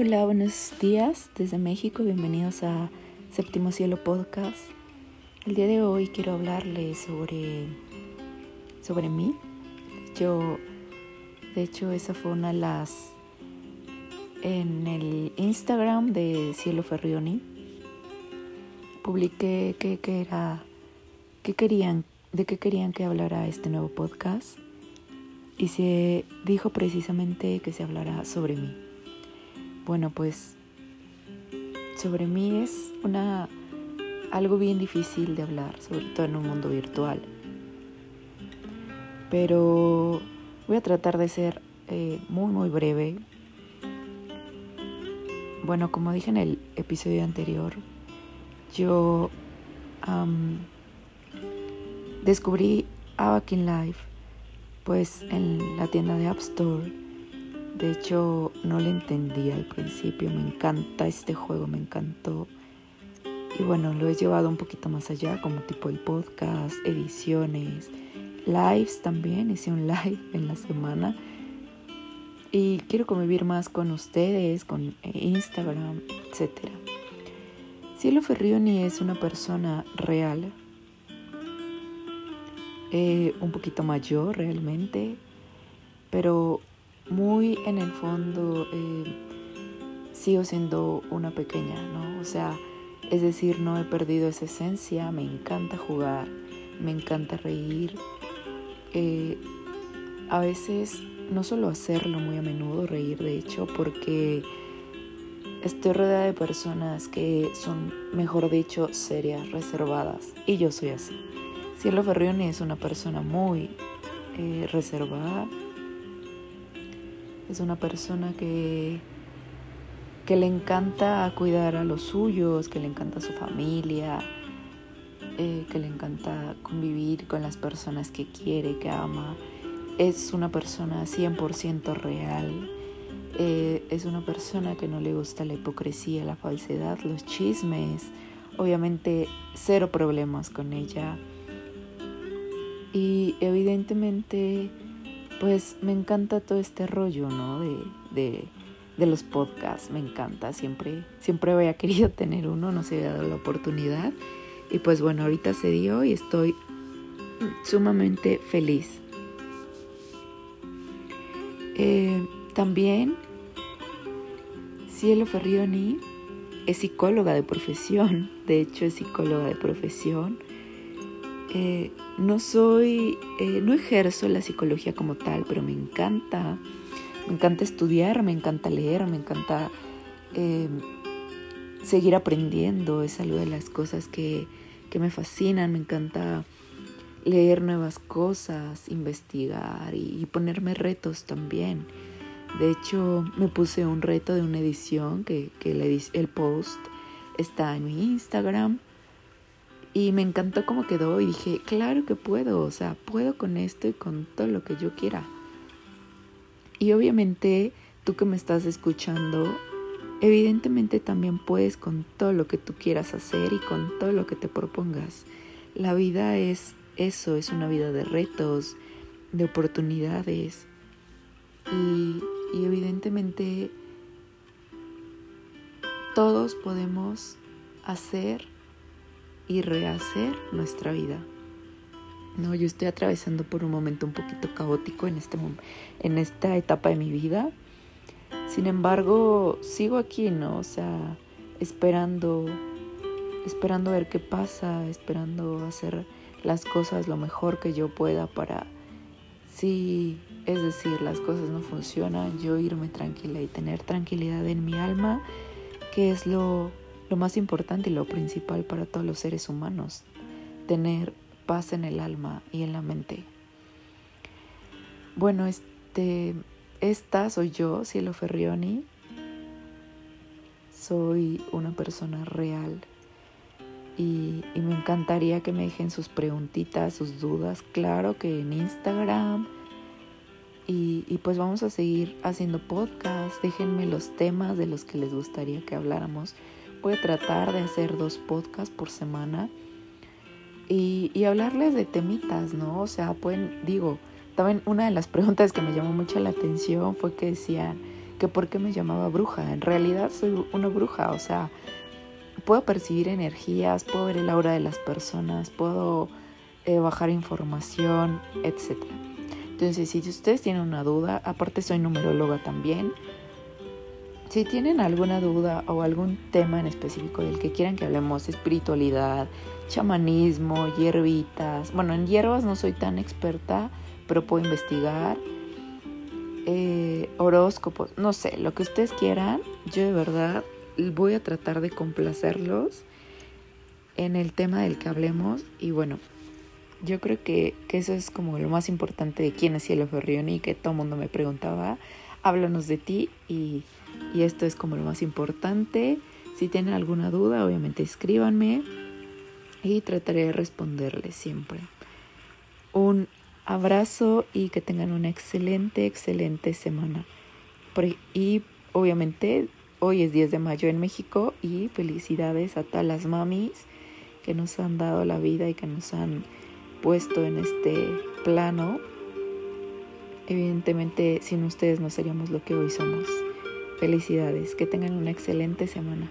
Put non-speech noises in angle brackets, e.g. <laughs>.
Hola, buenos días desde México, bienvenidos a Séptimo Cielo Podcast. El día de hoy quiero hablarles sobre, sobre mí. Yo, de hecho, esa fue una de las en el Instagram de Cielo Ferrioni. Publiqué que, que era, que querían, de qué querían que hablara este nuevo podcast. Y se dijo precisamente que se hablará sobre mí. Bueno, pues sobre mí es una algo bien difícil de hablar, sobre todo en un mundo virtual. Pero voy a tratar de ser eh, muy muy breve. Bueno, como dije en el episodio anterior, yo descubrí Avakin Life pues en la tienda de App Store de hecho, no le entendía al principio. Me encanta este juego, me encantó. Y bueno, lo he llevado un poquito más allá, como tipo el podcast, ediciones, lives también. <laughs> Hice un live en la semana. Y quiero convivir más con ustedes, con eh, Instagram, etc. Cielo Ferrioni es una persona real, eh, un poquito mayor realmente, pero muy en el fondo eh, sigo siendo una pequeña, ¿no? O sea, es decir, no he perdido esa esencia, me encanta jugar, me encanta reír. Eh, a veces no solo hacerlo muy a menudo, reír de hecho, porque estoy rodeada de personas que son, mejor dicho, serias, reservadas, y yo soy así. Cielo Ferrioni es una persona muy eh, reservada, es una persona que, que le encanta cuidar a los suyos, que le encanta su familia, eh, que le encanta convivir con las personas que quiere, que ama. Es una persona 100% real. Eh, es una persona que no le gusta la hipocresía, la falsedad, los chismes. Obviamente cero problemas con ella. Y evidentemente pues me encanta todo este rollo, ¿no? De, de, los podcasts, me encanta, siempre, siempre había querido <laughs> tener uno, no se había dado la oportunidad. Y pues bueno, ahorita se dio y estoy sumamente feliz. Eh, también Cielo Ferrioni es psicóloga de profesión, de hecho es psicóloga de profesión. Eh, no soy, eh, no ejerzo la psicología como tal, pero me encanta, me encanta estudiar, me encanta leer, me encanta em, seguir aprendiendo, es algo de las cosas que, que me fascinan, me encanta leer nuevas cosas, investigar y, ponerme retos también. De hecho, me puse un reto de una edición que, que el post está en mi Instagram y me encantó cómo quedó y dije, claro que puedo, o sea, puedo con esto y con todo lo que yo quiera. Y obviamente tú que me estás escuchando, evidentemente también puedes con todo lo que tú quieras hacer y con todo lo que te propongas. La vida es eso, es una vida de retos, de oportunidades. Y, evidentemente todos podemos hacer y rehacer nuestra vida. No, yo estoy atravesando por un momento un poquito caótico en, este, en esta etapa de mi vida. Sin embargo, sigo aquí, ¿no? O sea, esperando, esperando ver qué pasa, esperando hacer las cosas lo mejor que yo pueda para, si, es decir, las cosas no funcionan, yo irme tranquila y tener tranquilidad en mi alma, que es lo lo más importante y lo principal para todos los seres humanos, tener paz en el alma y en la mente. Bueno, este, esta soy yo, Cielo Ferrioni. Soy una persona real y, me encantaría que me dejen sus preguntitas, sus dudas, claro que en Instagram. Y, y pues vamos a seguir haciendo podcast. Déjenme los temas de los que les gustaría que habláramos voy tratar de hacer dos podcasts por semana y, y, hablarles de temitas, ¿no? O sea, pueden, digo, también una de las <laughs> preguntas que me llamó mucho la atención fue que decían que por qué me llamaba bruja. En realidad soy una bruja, o sea, puedo percibir energías, puedo ver el aura de las personas, puedo eh, bajar información, etc. Entonces, si ustedes tienen una duda, aparte soy numeróloga también, si tienen alguna duda o algún tema en específico del que quieran que hablemos, espiritualidad, chamanismo, hierbitas, bueno, en hierbas no soy tan experta, pero puedo investigar, eh, horóscopos, no sé, lo que ustedes quieran, yo de verdad voy a tratar de complacerlos en el tema del que hablemos y bueno, yo creo que, que eso es como lo más importante de quién es Cielo Ferrioni que todo el mundo me preguntaba, háblanos de ti y y esto es como lo más importante. Si tienen alguna duda, obviamente escríbanme y trataré de responderles siempre. Un abrazo y que tengan una excelente, excelente semana. Y obviamente hoy es 10 de mayo en México y felicidades a todas las mamis que nos han dado la vida y que nos han puesto en este plano. Evidentemente sin ustedes no seríamos lo que hoy somos. Felicidades, que tengan una excelente semana.